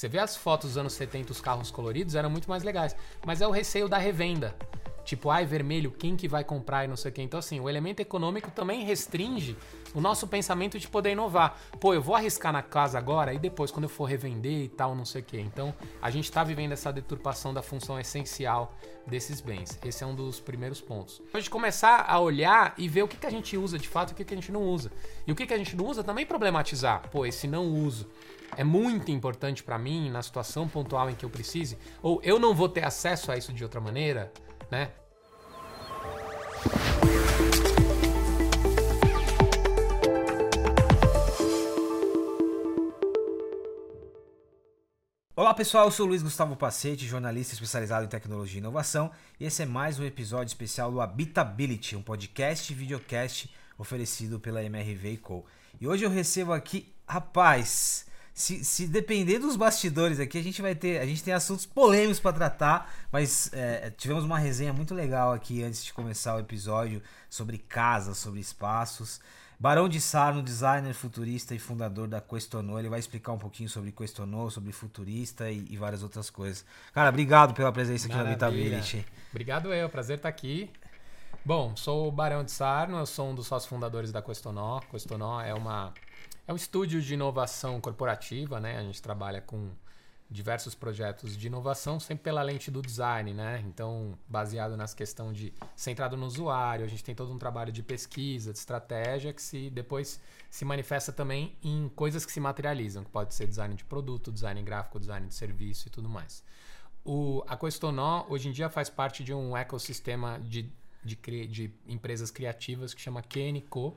Você vê as fotos dos anos 70, os carros coloridos eram muito mais legais. Mas é o receio da revenda. Tipo, ai, vermelho, quem que vai comprar e não sei o quê. Então, assim, o elemento econômico também restringe o nosso pensamento de poder inovar. Pô, eu vou arriscar na casa agora e depois, quando eu for revender e tal, não sei o quê. Então, a gente está vivendo essa deturpação da função essencial desses bens. Esse é um dos primeiros pontos. A gente começar a olhar e ver o que, que a gente usa de fato e o que, que a gente não usa. E o que, que a gente não usa também problematizar. Pô, esse não uso é muito importante para mim na situação pontual em que eu precise, ou eu não vou ter acesso a isso de outra maneira, né? Olá pessoal, eu sou Luiz Gustavo Pacete, jornalista especializado em tecnologia e inovação, e esse é mais um episódio especial do Habitability, um podcast e videocast oferecido pela MRV Co. E hoje eu recebo aqui, rapaz, se, se depender dos bastidores aqui, a gente vai ter. A gente tem assuntos polêmicos para tratar, mas é, tivemos uma resenha muito legal aqui antes de começar o episódio sobre casas, sobre espaços. Barão de Sarno, designer futurista e fundador da Questionou, ele vai explicar um pouquinho sobre Questionou, sobre futurista e, e várias outras coisas. Cara, obrigado pela presença aqui Maravilha. na Habitability. Obrigado eu, prazer estar aqui. Bom, sou o Barão de Sarno, eu sou um dos sócios fundadores da Questionó. Questionó é uma é um estúdio de inovação corporativa, né? A gente trabalha com diversos projetos de inovação, sempre pela lente do design, né? Então, baseado nas questão de centrado no usuário, a gente tem todo um trabalho de pesquisa, de estratégia que se depois se manifesta também em coisas que se materializam, que pode ser design de produto, design gráfico, design de serviço e tudo mais. O, a Questonó hoje em dia faz parte de um ecossistema de, de, de empresas criativas que chama QNCO,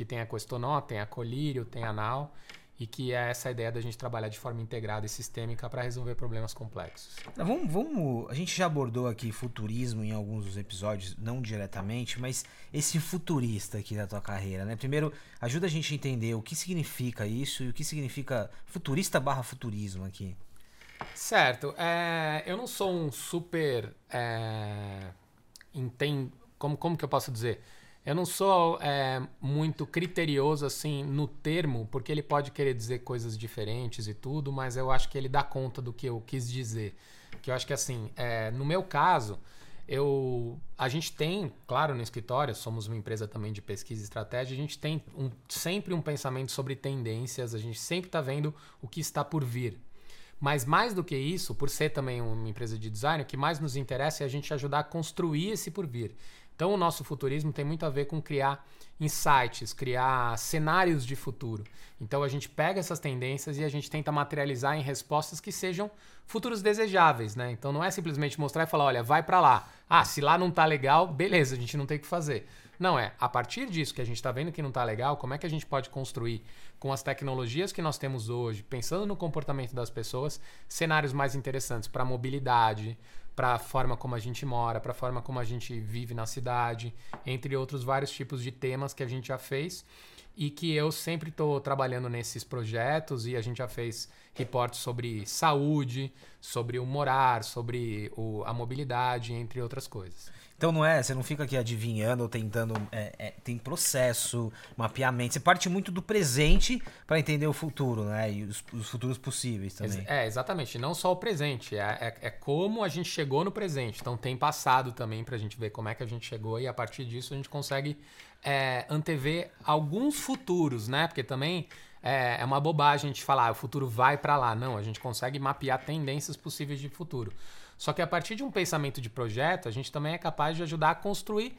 que tem a Questonó, tem a Colírio, tem a Nau, e que é essa ideia da gente trabalhar de forma integrada e sistêmica para resolver problemas complexos. Vamos, vamos, a gente já abordou aqui futurismo em alguns dos episódios, não diretamente, mas esse futurista aqui da tua carreira, né? Primeiro, ajuda a gente a entender o que significa isso e o que significa futurista barra futurismo aqui. Certo. É, eu não sou um super. É, entendo, como, como que eu posso dizer? Eu não sou é, muito criterioso assim no termo, porque ele pode querer dizer coisas diferentes e tudo, mas eu acho que ele dá conta do que eu quis dizer. Que eu acho que assim, é, no meu caso, eu, a gente tem, claro, no escritório, somos uma empresa também de pesquisa e estratégia, a gente tem um, sempre um pensamento sobre tendências, a gente sempre está vendo o que está por vir. Mas mais do que isso, por ser também uma empresa de design, o que mais nos interessa é a gente ajudar a construir esse por vir. Então, o nosso futurismo tem muito a ver com criar insights, criar cenários de futuro. Então, a gente pega essas tendências e a gente tenta materializar em respostas que sejam futuros desejáveis, né? Então, não é simplesmente mostrar e falar, olha, vai para lá. Ah, se lá não tá legal, beleza, a gente não tem o que fazer. Não é, a partir disso que a gente está vendo que não está legal, como é que a gente pode construir com as tecnologias que nós temos hoje, pensando no comportamento das pessoas, cenários mais interessantes para mobilidade, para a forma como a gente mora, para a forma como a gente vive na cidade, entre outros vários tipos de temas que a gente já fez e que eu sempre estou trabalhando nesses projetos e a gente já fez reportes sobre saúde, sobre o morar, sobre o, a mobilidade, entre outras coisas. Então não é, você não fica aqui adivinhando ou tentando. É, é, tem processo, mapeamento. Você parte muito do presente para entender o futuro, né? E os, os, futuros possíveis também. É, exatamente. Não só o presente, é, é, é, como a gente chegou no presente. Então tem passado também para a gente ver como é que a gente chegou e a partir disso a gente consegue é, antever alguns futuros, né? Porque também é, é uma bobagem a gente falar ah, o futuro vai para lá. Não, a gente consegue mapear tendências possíveis de futuro. Só que a partir de um pensamento de projeto, a gente também é capaz de ajudar a construir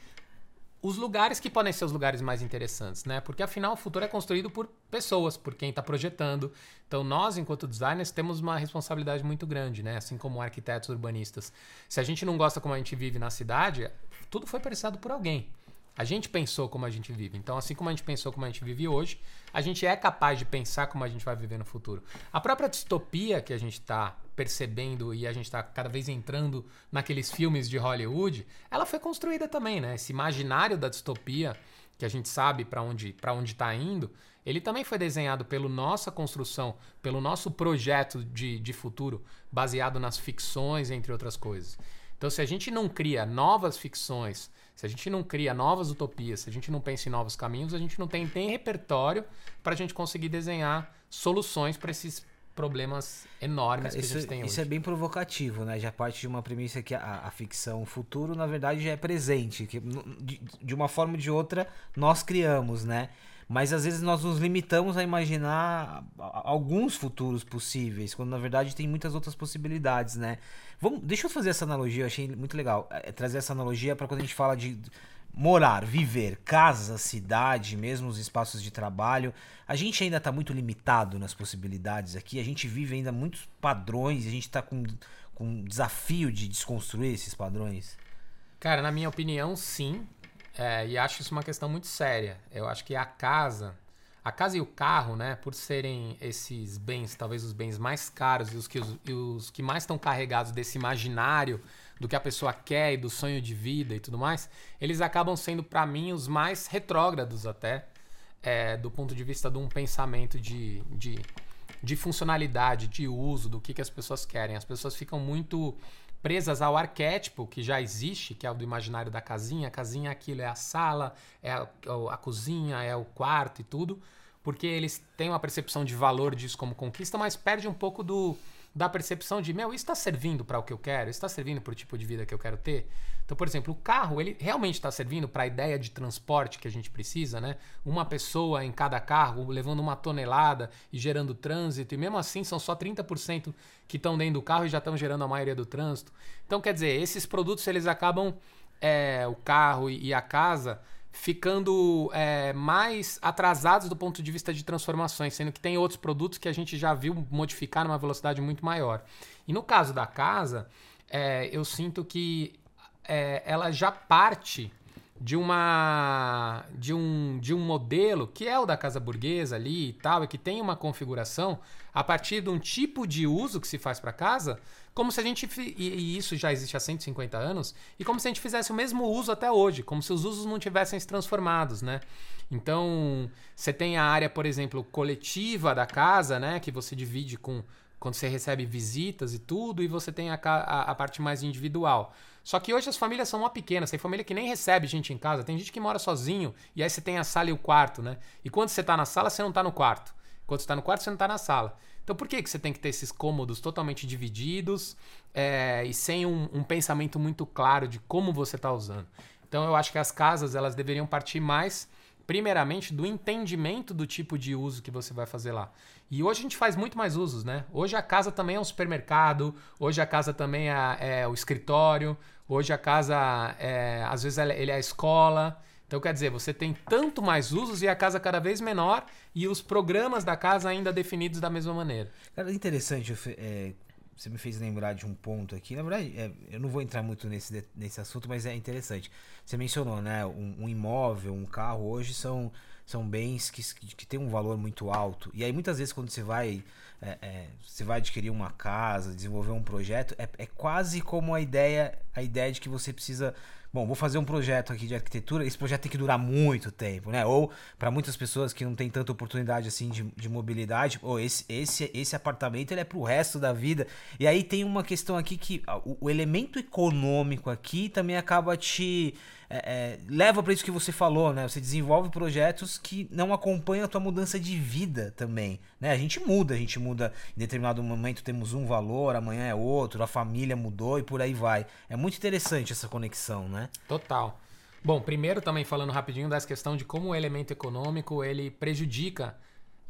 os lugares que podem ser os lugares mais interessantes, né? Porque afinal o futuro é construído por pessoas, por quem está projetando. Então nós, enquanto designers, temos uma responsabilidade muito grande, né? Assim como arquitetos urbanistas. Se a gente não gosta como a gente vive na cidade, tudo foi pensado por alguém. A gente pensou como a gente vive. Então, assim como a gente pensou como a gente vive hoje, a gente é capaz de pensar como a gente vai viver no futuro. A própria distopia que a gente está percebendo e a gente está cada vez entrando naqueles filmes de Hollywood, ela foi construída também, né? Esse imaginário da distopia que a gente sabe para onde para onde está indo, ele também foi desenhado pela nossa construção, pelo nosso projeto de, de futuro, baseado nas ficções, entre outras coisas. Então, se a gente não cria novas ficções se a gente não cria novas utopias, se a gente não pensa em novos caminhos, a gente não tem nem repertório para a gente conseguir desenhar soluções para esses problemas enormes Cara, que isso, a gente tem isso hoje. é bem provocativo, né? Já parte de uma premissa que a, a ficção futuro, na verdade, já é presente. Que, de, de uma forma ou de outra, nós criamos, né? Mas às vezes nós nos limitamos a imaginar alguns futuros possíveis, quando na verdade tem muitas outras possibilidades, né? Vamos, deixa eu fazer essa analogia, eu achei muito legal. É, trazer essa analogia para quando a gente fala de morar, viver, casa, cidade, mesmo os espaços de trabalho. A gente ainda está muito limitado nas possibilidades aqui. A gente vive ainda muitos padrões. A gente está com, com um desafio de desconstruir esses padrões. Cara, na minha opinião, sim. É, e acho isso uma questão muito séria. Eu acho que a casa, a casa e o carro, né, por serem esses bens, talvez os bens mais caros e os que, os, e os que mais estão carregados desse imaginário do que a pessoa quer e do sonho de vida e tudo mais, eles acabam sendo, para mim, os mais retrógrados até, é, do ponto de vista de um pensamento de, de, de funcionalidade, de uso, do que, que as pessoas querem. As pessoas ficam muito presas ao arquétipo que já existe, que é o do imaginário da casinha. A casinha aquilo é a sala, é a, a cozinha, é o quarto e tudo, porque eles têm uma percepção de valor disso como conquista, mas perde um pouco do da percepção de, meu, isso está servindo para o que eu quero? Isso está servindo para o tipo de vida que eu quero ter? Então, por exemplo, o carro, ele realmente está servindo para a ideia de transporte que a gente precisa, né? Uma pessoa em cada carro levando uma tonelada e gerando trânsito, e mesmo assim são só 30% que estão dentro do carro e já estão gerando a maioria do trânsito. Então, quer dizer, esses produtos eles acabam, é, o carro e a casa, ficando é, mais atrasados do ponto de vista de transformações, sendo que tem outros produtos que a gente já viu modificar numa velocidade muito maior. E no caso da casa, é, eu sinto que é, ela já parte de uma de um, de um modelo que é o da casa burguesa ali e tal, e que tem uma configuração a partir de um tipo de uso que se faz para casa, como se a gente e isso já existe há 150 anos, e como se a gente fizesse o mesmo uso até hoje, como se os usos não tivessem se transformados, né? Então, você tem a área, por exemplo, coletiva da casa, né, que você divide com quando você recebe visitas e tudo, e você tem a, a, a parte mais individual. Só que hoje as famílias são uma pequenas, tem família que nem recebe gente em casa, tem gente que mora sozinho, e aí você tem a sala e o quarto, né? E quando você está na sala, você não está no quarto. Quando você está no quarto, você não está na sala. Então por que, que você tem que ter esses cômodos totalmente divididos é, e sem um, um, pensamento muito claro de como você está usando? Então eu acho que as casas elas deveriam partir mais, primeiramente, do entendimento do tipo de uso que você vai fazer lá. E hoje a gente faz muito mais usos, né? Hoje a casa também é um supermercado, hoje a casa também é, é o escritório, hoje a casa, é, às vezes, ele é a escola. Então, quer dizer, você tem tanto mais usos e a casa cada vez menor e os programas da casa ainda definidos da mesma maneira. Cara, interessante, é, você me fez lembrar de um ponto aqui. Na verdade, é, eu não vou entrar muito nesse, nesse assunto, mas é interessante. Você mencionou, né? Um, um imóvel, um carro hoje são, são bens que, que têm um valor muito alto. E aí, muitas vezes, quando você vai, é, é, você vai adquirir uma casa, desenvolver um projeto, é, é quase como a ideia, a ideia de que você precisa bom, vou fazer um projeto aqui de arquitetura, esse projeto tem que durar muito tempo, né? Ou para muitas pessoas que não tem tanta oportunidade assim de, de mobilidade, ou esse, esse, esse apartamento ele é pro resto da vida. E aí tem uma questão aqui que o, o elemento econômico aqui também acaba te é, é, leva para isso que você falou, né? Você desenvolve projetos que não acompanham a tua mudança de vida também, né? A gente muda, a gente muda em determinado momento temos um valor, amanhã é outro, a família mudou e por aí vai. É muito interessante essa conexão, né? Total. Bom, primeiro também falando rapidinho dessa questão de como o elemento econômico ele prejudica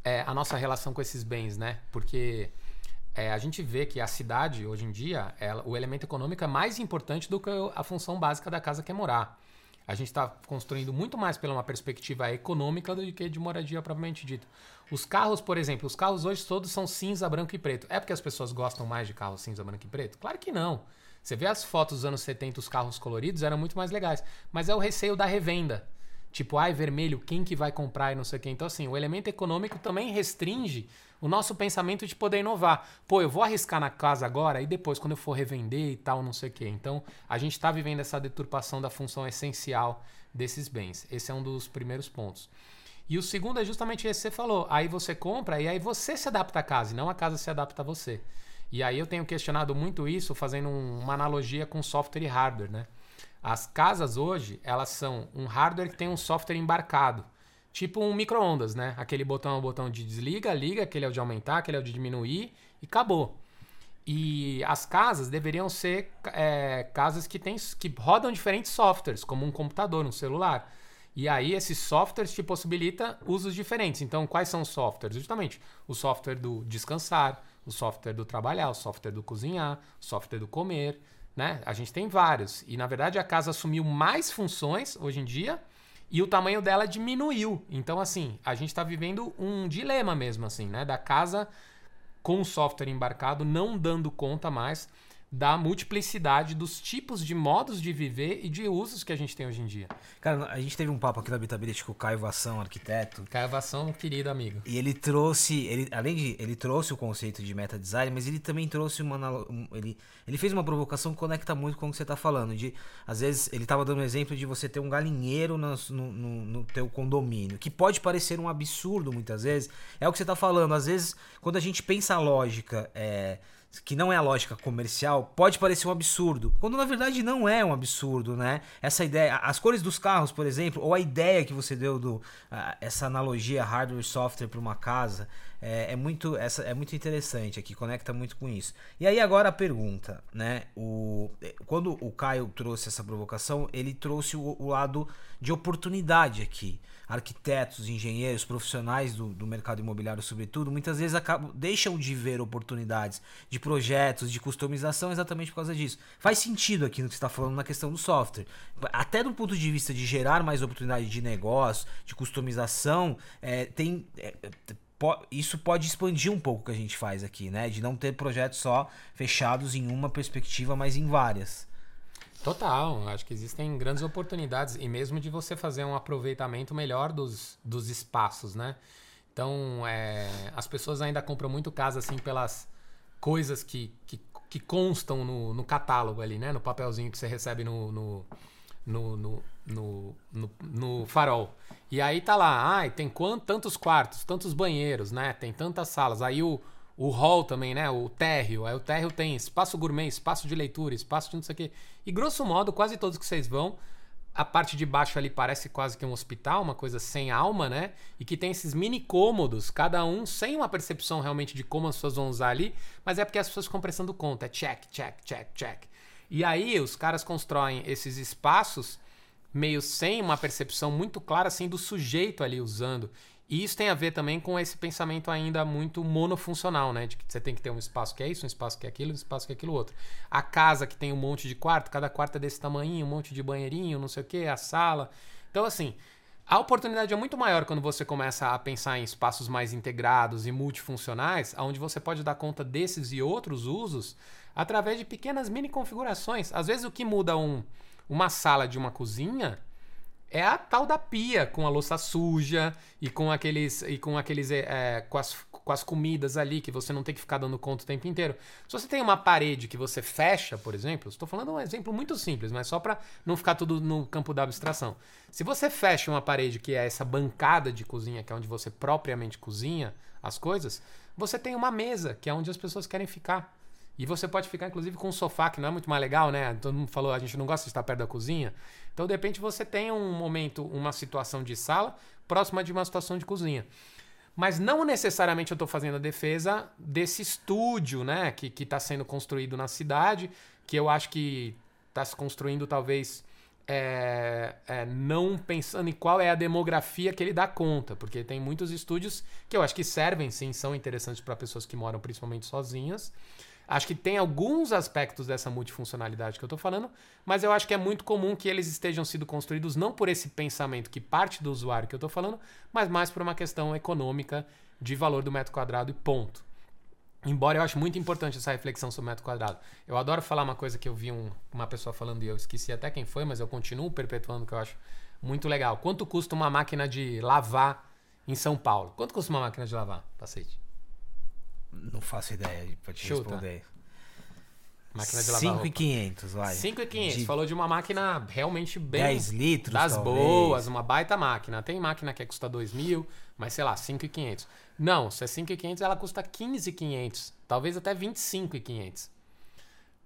é, a nossa relação com esses bens, né? Porque é, a gente vê que a cidade, hoje em dia, ela, o elemento econômico é mais importante do que a função básica da casa que é morar. A gente está construindo muito mais pela uma perspectiva econômica do que de moradia propriamente dita. Os carros, por exemplo, os carros hoje todos são cinza, branco e preto. É porque as pessoas gostam mais de carros cinza, branco e preto? Claro que não. Você vê as fotos dos anos 70, os carros coloridos eram muito mais legais. Mas é o receio da revenda. Tipo, ai, vermelho, quem que vai comprar e não sei o quê. Então, assim, o elemento econômico também restringe o nosso pensamento de poder inovar. Pô, eu vou arriscar na casa agora e depois, quando eu for revender e tal, não sei o quê. Então, a gente está vivendo essa deturpação da função essencial desses bens. Esse é um dos primeiros pontos. E o segundo é justamente esse que você falou. Aí você compra e aí você se adapta à casa, e não a casa se adapta a você. E aí eu tenho questionado muito isso, fazendo um, uma analogia com software e hardware, né? As casas hoje, elas são um hardware que tem um software embarcado. Tipo um micro-ondas, né? Aquele botão é o botão de desliga, liga, aquele é o de aumentar, aquele é o de diminuir e acabou. E as casas deveriam ser é, casas que, tem, que rodam diferentes softwares, como um computador, um celular. E aí esses softwares te possibilita usos diferentes. Então, quais são os softwares? Justamente o software do descansar, o software do trabalhar, o software do cozinhar, o software do comer, né? A gente tem vários. E na verdade a casa assumiu mais funções hoje em dia e o tamanho dela diminuiu. Então, assim, a gente está vivendo um dilema mesmo, assim, né? Da casa com o software embarcado não dando conta mais da multiplicidade dos tipos de modos de viver e de usos que a gente tem hoje em dia. Cara, a gente teve um papo aqui na Habitability com o Caio Vação, arquiteto. Caio Vação, querido amigo. E ele trouxe, ele, além de, ele trouxe o conceito de meta design, mas ele também trouxe uma, um, ele, ele fez uma provocação que conecta muito com o que você está falando. De, às vezes, ele estava dando um exemplo de você ter um galinheiro no, no, no, no teu condomínio, que pode parecer um absurdo muitas vezes. É o que você está falando. Às vezes, quando a gente pensa a lógica, é que não é a lógica comercial, pode parecer um absurdo, quando na verdade não é um absurdo, né? Essa ideia, as cores dos carros, por exemplo, ou a ideia que você deu do essa analogia hardware software para uma casa, é, é, muito essa é muito interessante aqui, conecta muito com isso. E aí agora a pergunta, né? O quando o Caio trouxe essa provocação, ele trouxe o, o lado de oportunidade aqui arquitetos, engenheiros, profissionais do, do mercado imobiliário, sobretudo, muitas vezes acabam, deixam de ver oportunidades de projetos, de customização exatamente por causa disso. Faz sentido aqui no que você está falando na questão do software. Até do ponto de vista de gerar mais oportunidade de negócio, de customização, é, tem. É, isso pode expandir um pouco o que a gente faz aqui, né? De não ter projetos só fechados em uma perspectiva, mas em várias. Total, acho que existem grandes oportunidades e mesmo de você fazer um aproveitamento melhor dos, dos espaços, né? Então, é, as pessoas ainda compram muito casa assim pelas coisas que, que, que constam no, no, catálogo ali, né? No papelzinho que você recebe no, no, no, no, no, no, farol. E aí tá lá, ah, tem quantos, tantos quartos, tantos banheiros, né? Tem tantas salas. Aí o, o hall também, né? O térreo. Aí o térreo tem espaço gourmet, espaço de leitura, espaço de não sei o quê. E grosso modo, quase todos que vocês vão, a parte de baixo ali parece quase que um hospital, uma coisa sem alma, né? E que tem esses mini cômodos, cada um sem uma percepção realmente de como as pessoas vão usar ali, mas é porque as pessoas ficam prestando conta. É check, check, check, check. E aí os caras constroem esses espaços meio sem uma percepção muito clara assim do sujeito ali usando. E isso tem a ver também com esse pensamento ainda muito monofuncional, né? De que você tem que ter um espaço que é isso, um espaço que é aquilo, um espaço que é aquilo outro. A casa que tem um monte de quarto, cada quarto é desse tamanho, um monte de banheirinho, não sei o que, a sala. Então, assim, a oportunidade é muito maior quando você começa a pensar em espaços mais integrados e multifuncionais, onde você pode dar conta desses e outros usos através de pequenas mini configurações. Às vezes, o que muda um, uma sala de uma cozinha é a tal da pia com a louça suja e com aqueles e com aqueles é, com, as, com as comidas ali que você não tem que ficar dando conta o tempo inteiro. Se você tem uma parede que você fecha, por exemplo, estou falando um exemplo muito simples, mas só para não ficar tudo no campo da abstração. Se você fecha uma parede que é essa bancada de cozinha, que é onde você propriamente cozinha as coisas, você tem uma mesa que é onde as pessoas querem ficar. E você pode ficar, inclusive, com um sofá, que não é muito mais legal, né? Todo mundo falou, a gente não gosta de estar perto da cozinha. Então, de repente, você tem um momento, uma situação de sala próxima de uma situação de cozinha. Mas não necessariamente eu estou fazendo a defesa desse estúdio, né? Que está sendo construído na cidade, que eu acho que está se construindo talvez é, é, não pensando em qual é a demografia que ele dá conta, porque tem muitos estúdios que eu acho que servem, sim, são interessantes para pessoas que moram principalmente sozinhas. Acho que tem alguns aspectos dessa multifuncionalidade que eu estou falando, mas eu acho que é muito comum que eles estejam sendo construídos não por esse pensamento que parte do usuário que eu estou falando, mas mais por uma questão econômica de valor do metro quadrado e ponto. Embora eu acho muito importante essa reflexão sobre metro quadrado. Eu adoro falar uma coisa que eu vi um, uma pessoa falando e eu esqueci até quem foi, mas eu continuo perpetuando que eu acho muito legal. Quanto custa uma máquina de lavar em São Paulo? Quanto custa uma máquina de lavar, Pacete? Não faço ideia pra te Chuta. responder. Máquina de lavar 5,500, vai. 5,500. De... Falou de uma máquina realmente bem... 10 litros, Das talvez. boas, uma baita máquina. Tem máquina que custa 2 mil, mas sei lá, 5,500. Não, se é 5,500, ela custa 15,500. Talvez até 25,500.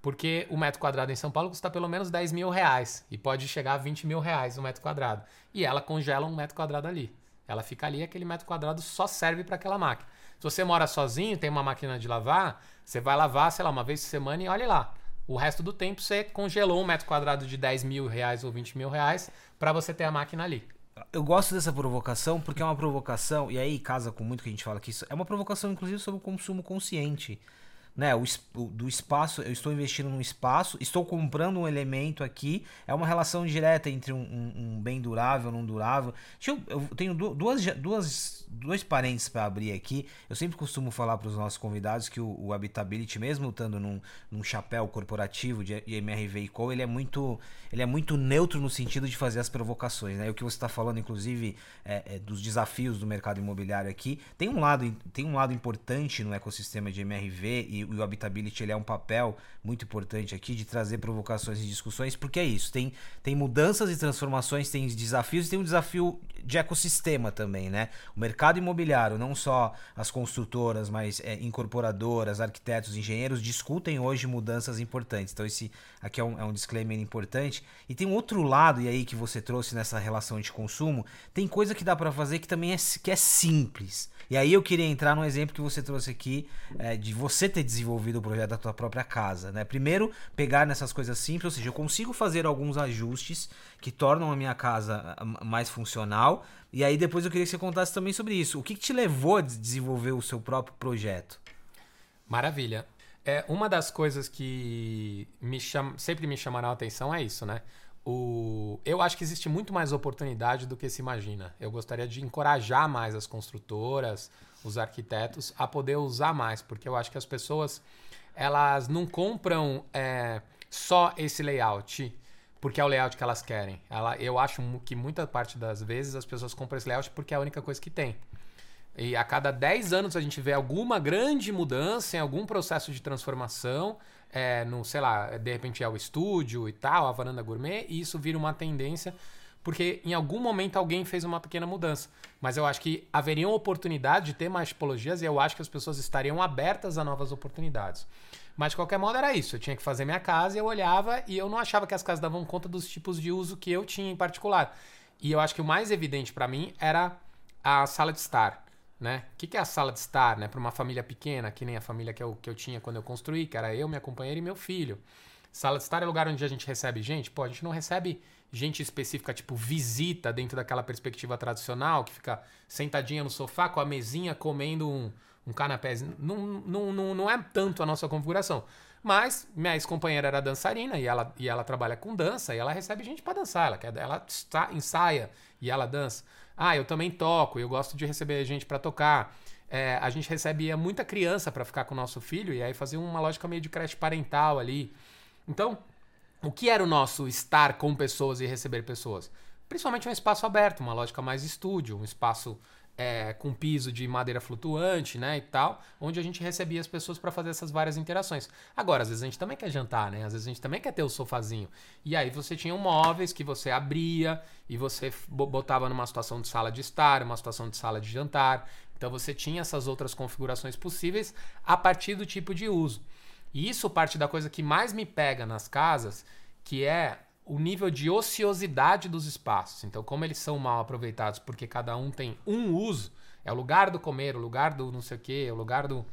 Porque o metro quadrado em São Paulo custa pelo menos 10 mil reais. E pode chegar a 20 mil reais o metro quadrado. E ela congela um metro quadrado ali. Ela fica ali, aquele metro quadrado só serve para aquela máquina. Se você mora sozinho, tem uma máquina de lavar, você vai lavar, sei lá, uma vez por semana e olha lá. O resto do tempo você congelou um metro quadrado de 10 mil reais ou 20 mil reais para você ter a máquina ali. Eu gosto dessa provocação porque é uma provocação, e aí casa com muito que a gente fala aqui, é uma provocação inclusive sobre o consumo consciente né, o, do espaço, eu estou investindo num espaço, estou comprando um elemento aqui, é uma relação direta entre um, um, um bem durável e não durável. Eu, eu, tenho duas, duas, dois parênteses para abrir aqui. Eu sempre costumo falar para os nossos convidados que o, o Habitability, mesmo estando num, num chapéu corporativo de, de MRV e Co, ele é muito ele é muito neutro no sentido de fazer as provocações, né? O que você está falando, inclusive, é, é, dos desafios do mercado imobiliário aqui, tem um lado tem um lado importante no ecossistema de MRV e o Habitability ele é um papel muito importante aqui de trazer provocações e discussões, porque é isso, tem, tem mudanças e transformações, tem desafios e tem um desafio de ecossistema também, né? O mercado imobiliário, não só as construtoras, mas é, incorporadoras, arquitetos, engenheiros discutem hoje mudanças importantes. Então esse aqui é um, é um disclaimer importante. E tem um outro lado e aí que você trouxe nessa relação de consumo, tem coisa que dá para fazer que também é, que é simples. E aí eu queria entrar no exemplo que você trouxe aqui é, de você ter desenvolvido o projeto da tua própria casa, né? Primeiro, pegar nessas coisas simples, ou seja, eu consigo fazer alguns ajustes que tornam a minha casa mais funcional. E aí depois eu queria que você contasse também sobre isso. O que, que te levou a desenvolver o seu próprio projeto? Maravilha. É, uma das coisas que me cham... sempre me chamaram a atenção é isso, né? O... eu acho que existe muito mais oportunidade do que se imagina. Eu gostaria de encorajar mais as construtoras, os arquitetos a poder usar mais, porque eu acho que as pessoas elas não compram é, só esse layout porque é o layout que elas querem. Ela, eu acho que muita parte das vezes as pessoas compram esse layout porque é a única coisa que tem. E a cada 10 anos a gente vê alguma grande mudança em algum processo de transformação é, no, sei lá, de repente é o estúdio e tal, a varanda gourmet, e isso vira uma tendência, porque em algum momento alguém fez uma pequena mudança. Mas eu acho que haveriam oportunidade de ter mais tipologias e eu acho que as pessoas estariam abertas a novas oportunidades. Mas de qualquer modo era isso. Eu tinha que fazer minha casa eu olhava e eu não achava que as casas davam conta dos tipos de uso que eu tinha em particular. E eu acho que o mais evidente para mim era a sala de estar né? O que, que é a sala de estar, né? Para uma família pequena, que nem a família que eu, que eu tinha quando eu construí, que era eu, minha companheira e meu filho. Sala de estar é lugar onde a gente recebe gente. Pô, a gente não recebe gente específica, tipo visita, dentro daquela perspectiva tradicional, que fica sentadinha no sofá com a mesinha comendo um, um canapé. Não, não, não, não é tanto a nossa configuração. Mas minha ex-companheira era dançarina e ela, e ela trabalha com dança e ela recebe gente para dançar. Ela, ela está, ensaia e ela dança. Ah, eu também toco, eu gosto de receber gente para tocar. É, a gente recebia muita criança para ficar com o nosso filho e aí fazia uma lógica meio de creche parental ali. Então, o que era o nosso estar com pessoas e receber pessoas? Principalmente um espaço aberto, uma lógica mais estúdio, um espaço é, com piso de madeira flutuante, né, e tal, onde a gente recebia as pessoas para fazer essas várias interações. Agora, às vezes a gente também quer jantar, né? Às vezes a gente também quer ter o sofazinho. E aí você tinha um móveis que você abria e você botava numa situação de sala de estar, uma situação de sala de jantar. Então você tinha essas outras configurações possíveis a partir do tipo de uso. E isso parte da coisa que mais me pega nas casas, que é o nível de ociosidade dos espaços. Então, como eles são mal aproveitados porque cada um tem um uso, é o lugar do comer, o lugar do não sei o quê, o lugar do.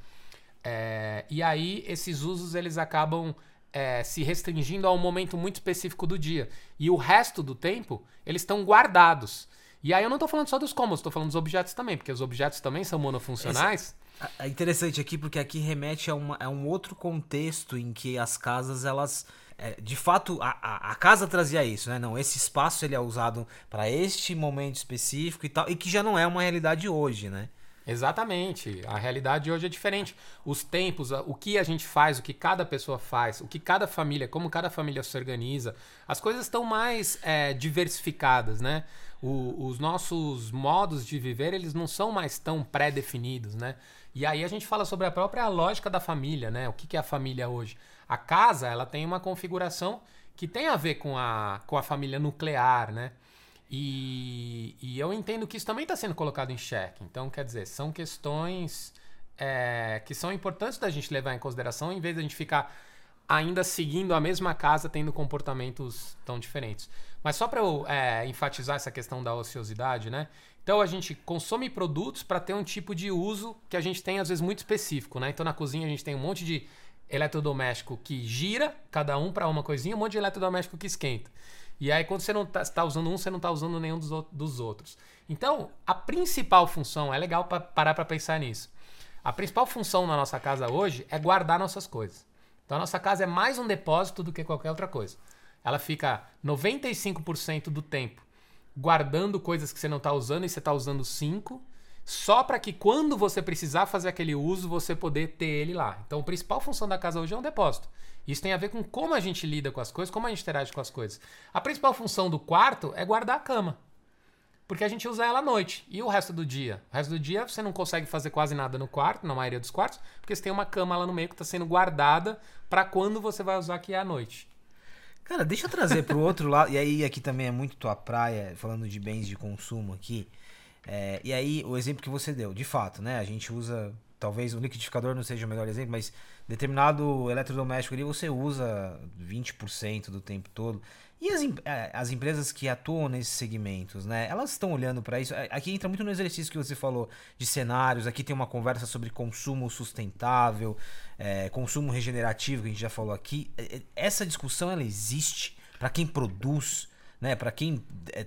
É, e aí, esses usos eles acabam é, se restringindo a um momento muito específico do dia. E o resto do tempo, eles estão guardados. E aí eu não estou falando só dos cômodos, estou falando dos objetos também, porque os objetos também são monofuncionais. É interessante aqui porque aqui remete a, uma, a um outro contexto em que as casas elas é, de fato, a, a, a, casa trazia isso, né? Não, esse espaço ele é usado para este momento específico e tal, e que já não é uma realidade hoje, né? Exatamente. A realidade hoje é diferente. Os tempos, o que a gente faz, o que cada pessoa faz, o que cada família, como cada família se organiza, as coisas estão mais é, diversificadas, né? O, os nossos modos de viver, eles não são mais tão pré-definidos, né? E aí a gente fala sobre a própria lógica da família, né? O que, que é a família hoje? A casa, ela tem uma configuração que tem a ver com a, com a família nuclear, né? E, e eu entendo que isso também está sendo colocado em xeque. Então, quer dizer, são questões é, que são importantes da gente levar em consideração, em vez de a gente ficar ainda seguindo a mesma casa, tendo comportamentos tão diferentes. Mas só para eu é, enfatizar essa questão da ociosidade, né? Então a gente consome produtos para ter um tipo de uso que a gente tem às vezes muito específico, né? Então na cozinha a gente tem um monte de eletrodoméstico que gira, cada um para uma coisinha, um monte de eletrodoméstico que esquenta. E aí quando você não está tá usando um, você não está usando nenhum dos, dos outros. Então a principal função, é legal pra, parar para pensar nisso. A principal função na nossa casa hoje é guardar nossas coisas. Então a nossa casa é mais um depósito do que qualquer outra coisa. Ela fica 95% do tempo guardando coisas que você não está usando e você está usando 5, só para que quando você precisar fazer aquele uso, você poder ter ele lá. Então, a principal função da casa hoje é um depósito. Isso tem a ver com como a gente lida com as coisas, como a gente interage com as coisas. A principal função do quarto é guardar a cama. Porque a gente usa ela à noite. E o resto do dia? O resto do dia você não consegue fazer quase nada no quarto, na maioria dos quartos, porque você tem uma cama lá no meio que está sendo guardada para quando você vai usar é à noite. Cara, deixa eu trazer pro outro lado. E aí, aqui também é muito tua praia, falando de bens de consumo aqui. É, e aí, o exemplo que você deu, de fato, né? A gente usa. Talvez o liquidificador não seja o melhor exemplo, mas determinado eletrodoméstico ali você usa 20% do tempo todo. E as, é, as empresas que atuam nesses segmentos, né? Elas estão olhando para isso. É, aqui entra muito no exercício que você falou de cenários. Aqui tem uma conversa sobre consumo sustentável, é, consumo regenerativo, que a gente já falou aqui. Essa discussão ela existe para quem produz, né? Para quem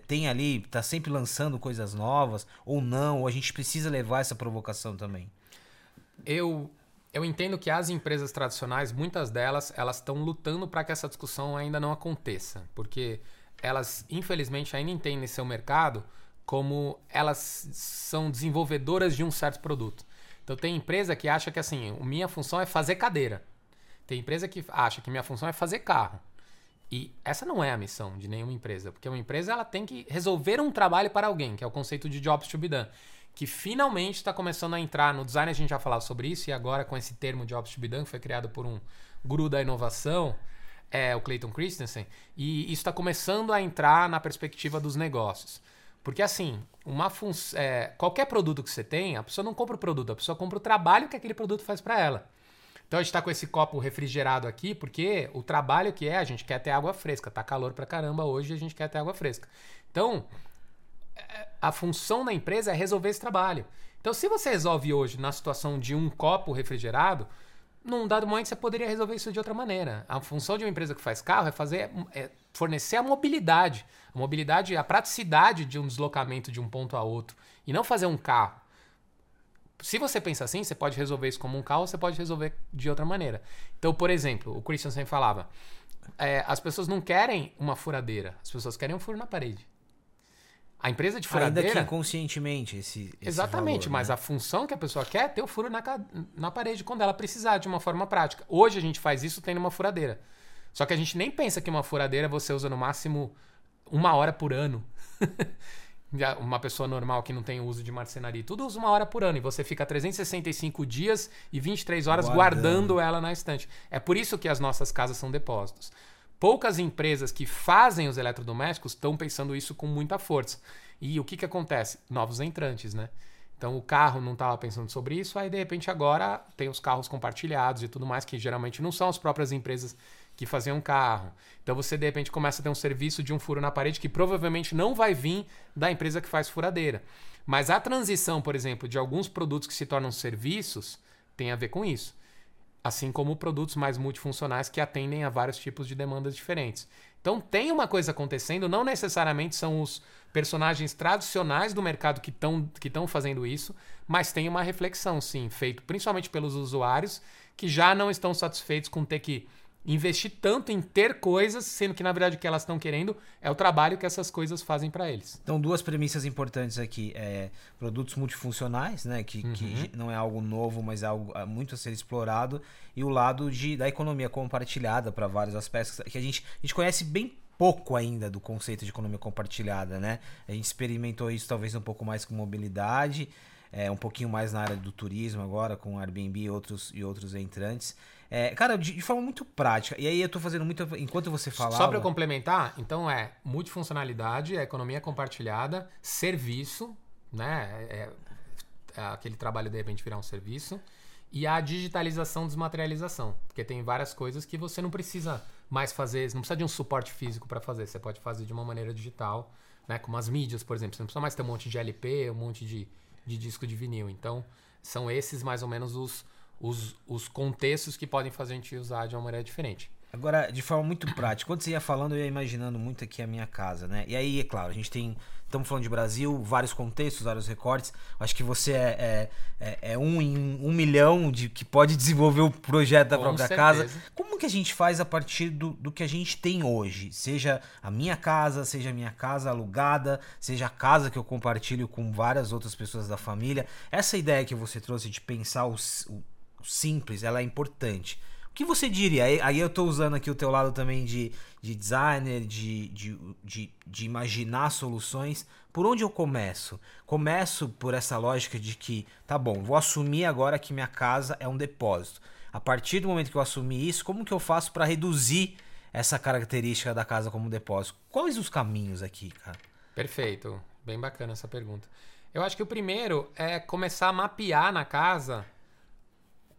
tem ali, está sempre lançando coisas novas ou não. Ou a gente precisa levar essa provocação também. Eu eu entendo que as empresas tradicionais, muitas delas, elas estão lutando para que essa discussão ainda não aconteça, porque elas, infelizmente, ainda entendem seu mercado como elas são desenvolvedoras de um certo produto. Então tem empresa que acha que assim, minha função é fazer cadeira. Tem empresa que acha que minha função é fazer carro. E essa não é a missão de nenhuma empresa, porque uma empresa ela tem que resolver um trabalho para alguém, que é o conceito de jobs to be done que finalmente está começando a entrar no design. A gente já falava sobre isso e agora com esse termo Ops to be done, que foi criado por um guru da inovação, é o Clayton Christensen, e isso está começando a entrar na perspectiva dos negócios. Porque assim, uma é, qualquer produto que você tem, a pessoa não compra o produto, a pessoa compra o trabalho que aquele produto faz para ela. Então a gente está com esse copo refrigerado aqui, porque o trabalho que é, a gente quer ter água fresca. Tá calor pra caramba hoje, a gente quer ter água fresca. Então, a função da empresa é resolver esse trabalho. Então, se você resolve hoje na situação de um copo refrigerado, num dado momento você poderia resolver isso de outra maneira. A função de uma empresa que faz carro é fazer é fornecer a mobilidade, a mobilidade, a praticidade de um deslocamento de um ponto a outro e não fazer um carro. Se você pensa assim, você pode resolver isso como um carro, você pode resolver de outra maneira. Então, por exemplo, o Christian sempre falava: é, as pessoas não querem uma furadeira, as pessoas querem um furo na parede. A empresa de furadeira. Ainda que inconscientemente esse. esse exatamente, valor, mas né? a função que a pessoa quer é ter o furo na, na parede quando ela precisar, de uma forma prática. Hoje a gente faz isso tendo uma furadeira. Só que a gente nem pensa que uma furadeira você usa no máximo uma hora por ano. uma pessoa normal que não tem uso de marcenaria, tudo usa uma hora por ano e você fica 365 dias e 23 horas guardando. guardando ela na estante. É por isso que as nossas casas são depósitos poucas empresas que fazem os eletrodomésticos estão pensando isso com muita força. E o que, que acontece? Novos entrantes, né? Então o carro não estava pensando sobre isso, aí de repente agora tem os carros compartilhados e tudo mais, que geralmente não são as próprias empresas que faziam carro. Então você de repente começa a ter um serviço de um furo na parede que provavelmente não vai vir da empresa que faz furadeira. Mas a transição, por exemplo, de alguns produtos que se tornam serviços tem a ver com isso assim como produtos mais multifuncionais que atendem a vários tipos de demandas diferentes. Então tem uma coisa acontecendo, não necessariamente são os personagens tradicionais do mercado que estão que fazendo isso, mas tem uma reflexão, sim, feito principalmente pelos usuários que já não estão satisfeitos com ter que investir tanto em ter coisas, sendo que na verdade o que elas estão querendo é o trabalho que essas coisas fazem para eles. Então, duas premissas importantes aqui: é, produtos multifuncionais, né, que, uhum. que não é algo novo, mas é algo é muito a ser explorado, e o lado de, da economia compartilhada para vários aspectos que a gente, a gente conhece bem pouco ainda do conceito de economia compartilhada, né? A gente experimentou isso talvez um pouco mais com mobilidade, é, um pouquinho mais na área do turismo agora, com Airbnb e outros, e outros entrantes. É, cara, de, de, forma muito prática. E aí eu tô fazendo muito. Enquanto você falava. Só para complementar, então é multifuncionalidade, é economia compartilhada, serviço, né? É, é aquele trabalho de repente virar um serviço. E a digitalização, desmaterialização. Porque tem várias coisas que você não precisa mais fazer, não precisa de um suporte físico para fazer. Você pode fazer de uma maneira digital né? Como as mídias, por exemplo. Você não precisa mais ter um monte de LP, um monte de, de disco de vinil. Então, são esses mais ou menos os, os, os contextos que podem fazer a gente usar de uma maneira diferente. Agora, de forma muito prática, quando você ia falando, eu ia imaginando muito aqui a minha casa, né? E aí, é claro, a gente tem. Estamos falando de Brasil, vários contextos, vários recortes. Acho que você é, é, é, é um em um milhão de que pode desenvolver o projeto da Com própria certeza. casa. Como que a gente faz a partir do, do que a gente tem hoje? Seja a minha casa, seja a minha casa alugada, seja a casa que eu compartilho com várias outras pessoas da família. Essa ideia que você trouxe de pensar o, s- o- o simples, ela é importante. O que você diria? Aí, aí eu tô usando aqui o teu lado também de, de designer, de, de, de, de imaginar soluções. Por onde eu começo? Começo por essa lógica de que, tá bom, vou assumir agora que minha casa é um depósito. A partir do momento que eu assumir isso, como que eu faço para reduzir essa característica da casa como depósito? Quais os caminhos aqui, cara? Perfeito. Bem bacana essa pergunta. Eu acho que o primeiro é começar a mapear na casa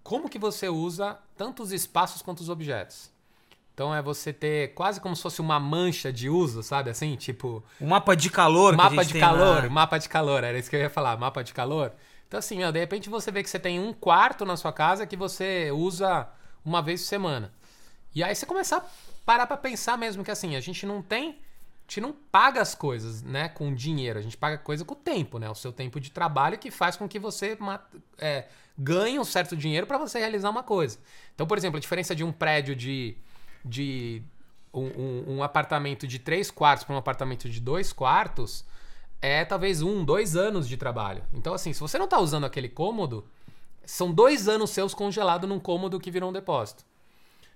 como que você usa tanto os espaços quanto os objetos. Então é você ter quase como se fosse uma mancha de uso, sabe? Assim, tipo, O mapa de calor mapa de calor, na- mapa de calor, era isso que eu ia falar, mapa de calor. Então assim, ó, de repente você vê que você tem um quarto na sua casa que você usa uma vez por semana. E aí você começa a parar pra pensar mesmo que assim, a gente não tem, gente não paga as coisas, né, com dinheiro, a gente paga coisa com o tempo, né? O seu tempo de trabalho que faz com que você é, ganhe um certo dinheiro pra você realizar uma coisa. Então, por exemplo, a diferença de um prédio de, de um, um- um apartamento de três quartos para um apartamento de dois quartos é talvez um, dois anos de trabalho. Então, assim, se você não tá usando aquele cômodo, são dois anos seus congelados num cômodo que virou um depósito.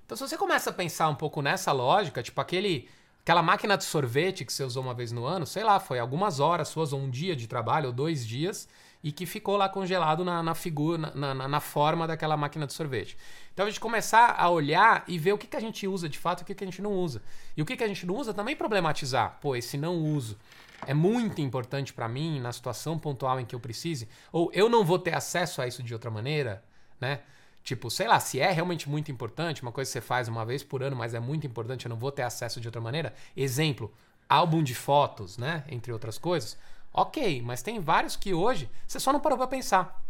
Então, se você começa a pensar um pouco nessa lógica, tipo aquele, aquela máquina de sorvete que você usou uma vez no ano, sei lá, foi algumas horas suas, ou um dia de trabalho, ou dois dias, e que ficou lá congelado na, na figura, na, na, na forma daquela máquina de sorvete. Então, a gente começar a olhar e ver o que, que a gente usa de fato e o que, que a gente não usa. E o que, que a gente não usa também problematizar. Pô, esse não uso é muito importante para mim na situação pontual em que eu precise, ou eu não vou ter acesso a isso de outra maneira, né? Tipo, sei lá, se é realmente muito importante, uma coisa que você faz uma vez por ano, mas é muito importante, eu não vou ter acesso de outra maneira. Exemplo, álbum de fotos, né? Entre outras coisas. Ok, mas tem vários que hoje você só não parou pra pensar.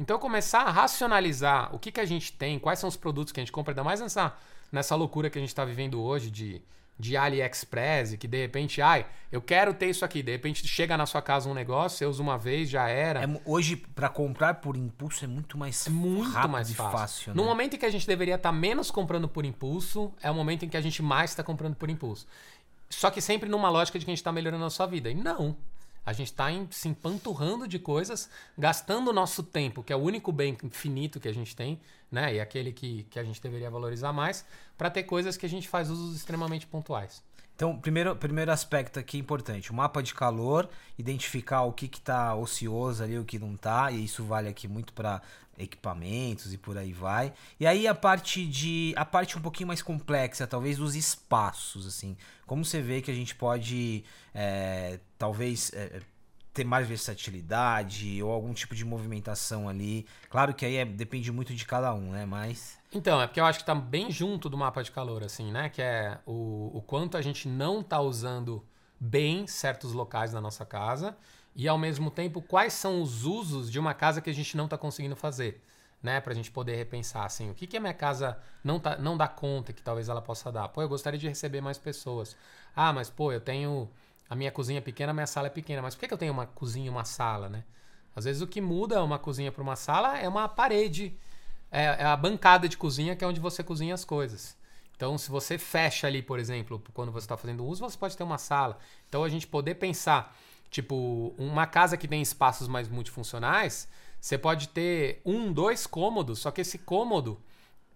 Então, começar a racionalizar o que, que a gente tem, quais são os produtos que a gente compra, ainda mais nessa, nessa loucura que a gente está vivendo hoje de, de AliExpress, que de repente, ai, eu quero ter isso aqui. De repente chega na sua casa um negócio, você usa uma vez, já era. É hoje, para comprar por impulso, é muito mais É muito rápido mais fácil. fácil no né? momento em que a gente deveria estar menos comprando por impulso, é o momento em que a gente mais está comprando por impulso. Só que sempre numa lógica de que a gente está melhorando a sua vida. E não. A gente está se empanturrando de coisas, gastando o nosso tempo, que é o único bem finito que a gente tem, né? E aquele que, que a gente deveria valorizar mais, para ter coisas que a gente faz usos extremamente pontuais. Então, primeiro, primeiro aspecto aqui importante, o mapa de calor, identificar o que que tá ocioso ali, o que não tá, e isso vale aqui muito para equipamentos e por aí vai. E aí a parte de a parte um pouquinho mais complexa, talvez dos espaços, assim, como você vê que a gente pode é, talvez é, ter mais versatilidade ou algum tipo de movimentação ali. Claro que aí é- depende muito de cada um, né? Mas Então, é porque eu acho que tá bem junto do mapa de calor, assim, né? Que é o, o quanto a gente não tá usando bem certos locais na nossa casa e, ao mesmo tempo, quais são os usos de uma casa que a gente não tá conseguindo fazer, né? Pra gente poder repensar, assim, o que, que a minha casa não, tá, não dá conta que talvez ela possa dar? Pô, eu gostaria de receber mais pessoas. Ah, mas, pô, eu tenho... A minha cozinha é pequena, a minha sala é pequena. Mas por que, que eu tenho uma cozinha e uma sala, né? Às vezes o que muda uma cozinha para uma sala é uma parede é, é a bancada de cozinha que é onde você cozinha as coisas. Então, se você fecha ali, por exemplo, quando você está fazendo uso, você pode ter uma sala. Então, a gente poder pensar, tipo, uma casa que tem espaços mais multifuncionais, você pode ter um, dois cômodos, só que esse cômodo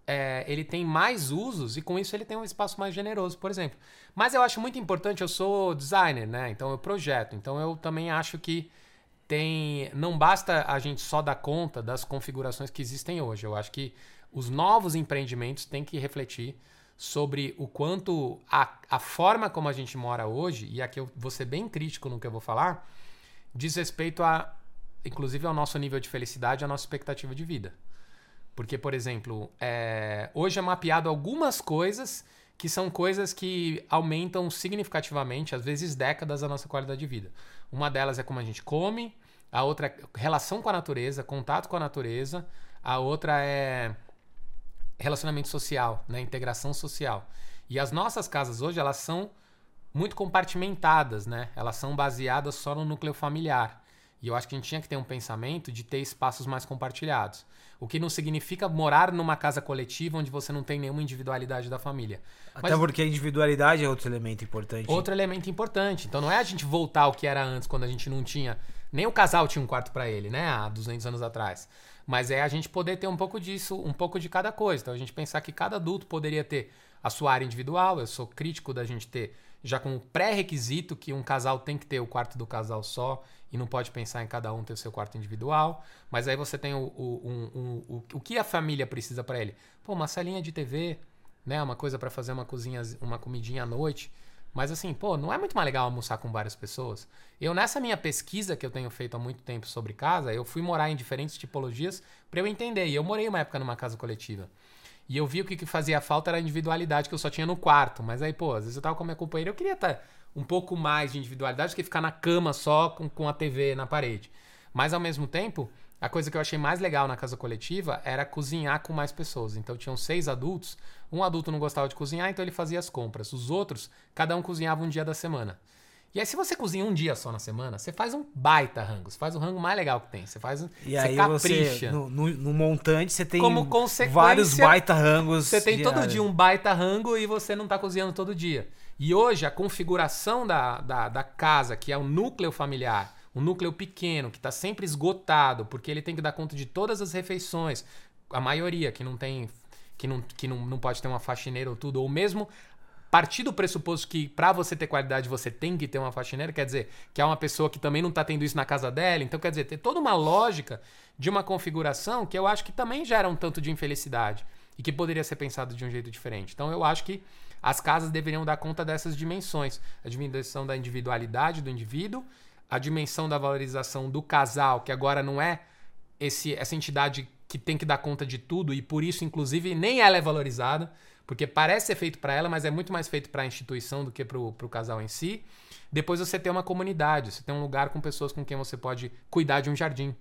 é, ele tem mais usos e com isso ele tem um espaço mais generoso, por exemplo. Mas eu acho muito importante, eu sou designer, né? Então eu projeto. Então eu também acho que tem. Não basta a gente só dar conta das configurações que existem hoje. Eu acho que os novos empreendimentos têm que refletir sobre o quanto a, a forma como a gente mora hoje, e aqui eu vou ser bem crítico no que eu vou falar, diz respeito a, inclusive, ao nosso nível de felicidade, à nossa expectativa de vida. Porque, por exemplo, é, hoje é mapeado algumas coisas que são coisas que aumentam significativamente, às vezes décadas, a nossa qualidade de vida. Uma delas é como a gente come, a outra é relação com a natureza, contato com a natureza, a outra é relacionamento social, né? integração social. E as nossas casas hoje, elas são muito compartimentadas, né? Elas são baseadas só no núcleo familiar. E eu acho que a gente tinha que ter um pensamento de ter espaços mais compartilhados. O que não significa morar numa casa coletiva onde você não tem nenhuma individualidade da família. Até Mas, porque a individualidade é outro elemento importante. Outro elemento importante. Então não é a gente voltar ao que era antes, quando a gente não tinha. Nem o casal tinha um quarto para ele, né? Há 200 anos atrás. Mas é a gente poder ter um pouco disso, um pouco de cada coisa. Então a gente pensar que cada adulto poderia ter a sua área individual. Eu sou crítico da gente ter já com pré-requisito que um casal tem que ter o quarto do casal só e não pode pensar em cada um ter o seu quarto individual. Mas aí você tem o, o, um, o, o que a família precisa para ele. Pô, uma salinha de TV, né? Uma coisa para fazer uma cozinha, uma comidinha à noite. Mas assim, pô, não é muito mais legal almoçar com várias pessoas? Eu, nessa minha pesquisa que eu tenho feito há muito tempo sobre casa, eu fui morar em diferentes tipologias para eu entender. E eu morei uma época numa casa coletiva. E eu vi o que, que fazia falta era a individualidade que eu só tinha no quarto. Mas aí, pô, às vezes eu tava com a minha companheira, eu queria estar tá um pouco mais de individualidade do que ficar na cama só com, com a TV na parede. Mas ao mesmo tempo, a coisa que eu achei mais legal na casa coletiva era cozinhar com mais pessoas. Então tinham seis adultos. Um adulto não gostava de cozinhar, então ele fazia as compras. Os outros, cada um cozinhava um dia da semana. E aí, se você cozinha um dia só na semana, você faz um baita rango. Você faz o rango mais legal que tem. Você faz E você aí capricha. Você, no, no, no, montante, você tem Como vários baita rangos. Você tem diário. todo dia um baita rango e você não está cozinhando todo dia. E hoje, a configuração da, da, da casa, que é o núcleo familiar, um núcleo pequeno, que está sempre esgotado, porque ele tem que dar conta de todas as refeições, a maioria que não tem que não, que não, não pode ter uma faxineira ou tudo, ou mesmo partir do pressuposto que para você ter qualidade você tem que ter uma faxineira, quer dizer, que é uma pessoa que também não está tendo isso na casa dela, então quer dizer, ter toda uma lógica de uma configuração que eu acho que também gera um tanto de infelicidade e que poderia ser pensado de um jeito diferente. Então eu acho que as casas deveriam dar conta dessas dimensões, a dimensão da individualidade do indivíduo, a dimensão da valorização do casal, que agora não é esse, essa entidade que tem que dar conta de tudo e por isso inclusive nem ela é valorizada. Porque parece ser feito para ela, mas é muito mais feito para a instituição do que para o casal em si. Depois você tem uma comunidade, você tem um lugar com pessoas com quem você pode cuidar de um jardim.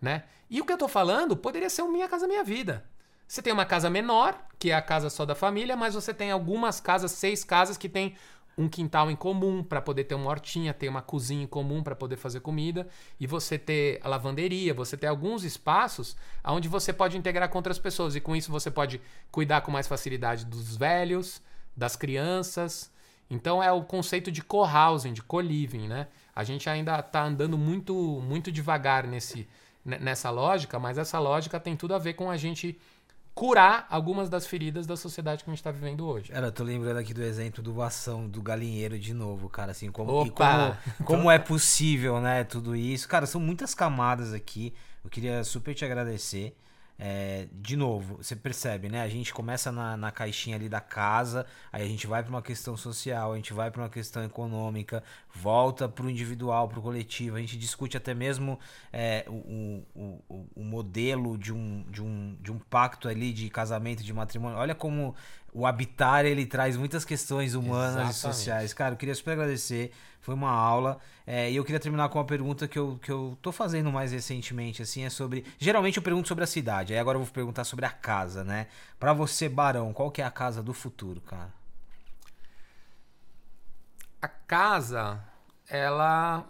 Né? E o que eu estou falando poderia ser o Minha Casa Minha Vida. Você tem uma casa menor, que é a casa só da família, mas você tem algumas casas, seis casas, que tem um quintal em comum para poder ter uma hortinha, ter uma cozinha em comum para poder fazer comida, e você ter a lavanderia, você ter alguns espaços onde você pode integrar com outras pessoas, e com isso você pode cuidar com mais facilidade dos velhos, das crianças. Então é o conceito de co-housing, de co-living, né? A gente ainda está andando muito, muito devagar nesse, nessa lógica, mas essa lógica tem tudo a ver com a gente curar algumas das feridas da sociedade que a gente está vivendo hoje. Cara, eu tô lembrando aqui do exemplo do ação do galinheiro de novo, cara, assim, como, como, como é possível, né, tudo isso. Cara, são muitas camadas aqui. Eu queria super te agradecer. É, de novo, você percebe, né? A gente começa na, na caixinha ali da casa, aí a gente vai para uma questão social, a gente vai para uma questão econômica, volta para o individual, para o coletivo, a gente discute até mesmo é, o, o, o, o, modelo de um, de, um, de um pacto ali de casamento, de matrimônio. Olha como o habitar ele traz muitas questões humanas Exatamente. e sociais. Cara, eu queria super agradecer. Foi uma aula. É, e eu queria terminar com uma pergunta que eu, que eu tô fazendo mais recentemente, assim, é sobre. Geralmente eu pergunto sobre a cidade, aí agora eu vou perguntar sobre a casa, né? Para você, Barão, qual que é a casa do futuro, cara? A casa, ela.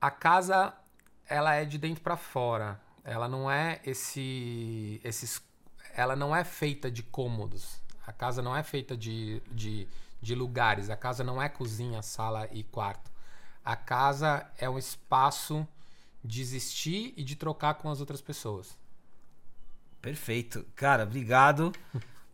A casa, ela é de dentro para fora. Ela não é esse, esses ela não é feita de cômodos. A casa não é feita de, de, de lugares. A casa não é cozinha, sala e quarto. A casa é um espaço de existir e de trocar com as outras pessoas. Perfeito. Cara, obrigado.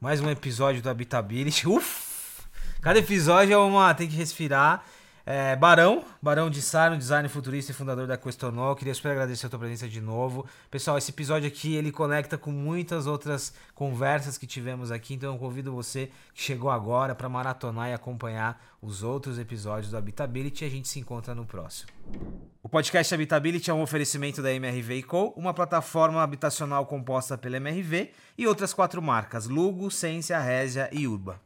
Mais um episódio do Habitability. Uf! Cada episódio é uma. Tem que respirar. É, Barão, Barão de um design futurista e fundador da Questonol. Queria super agradecer a tua presença de novo. Pessoal, esse episódio aqui ele conecta com muitas outras conversas que tivemos aqui, então eu convido você que chegou agora para maratonar e acompanhar os outros episódios do Habitability e a gente se encontra no próximo. O podcast Habitability é um oferecimento da MRV Co, uma plataforma habitacional composta pela MRV e outras quatro marcas: Lugo, Ciência, Régia e Urba.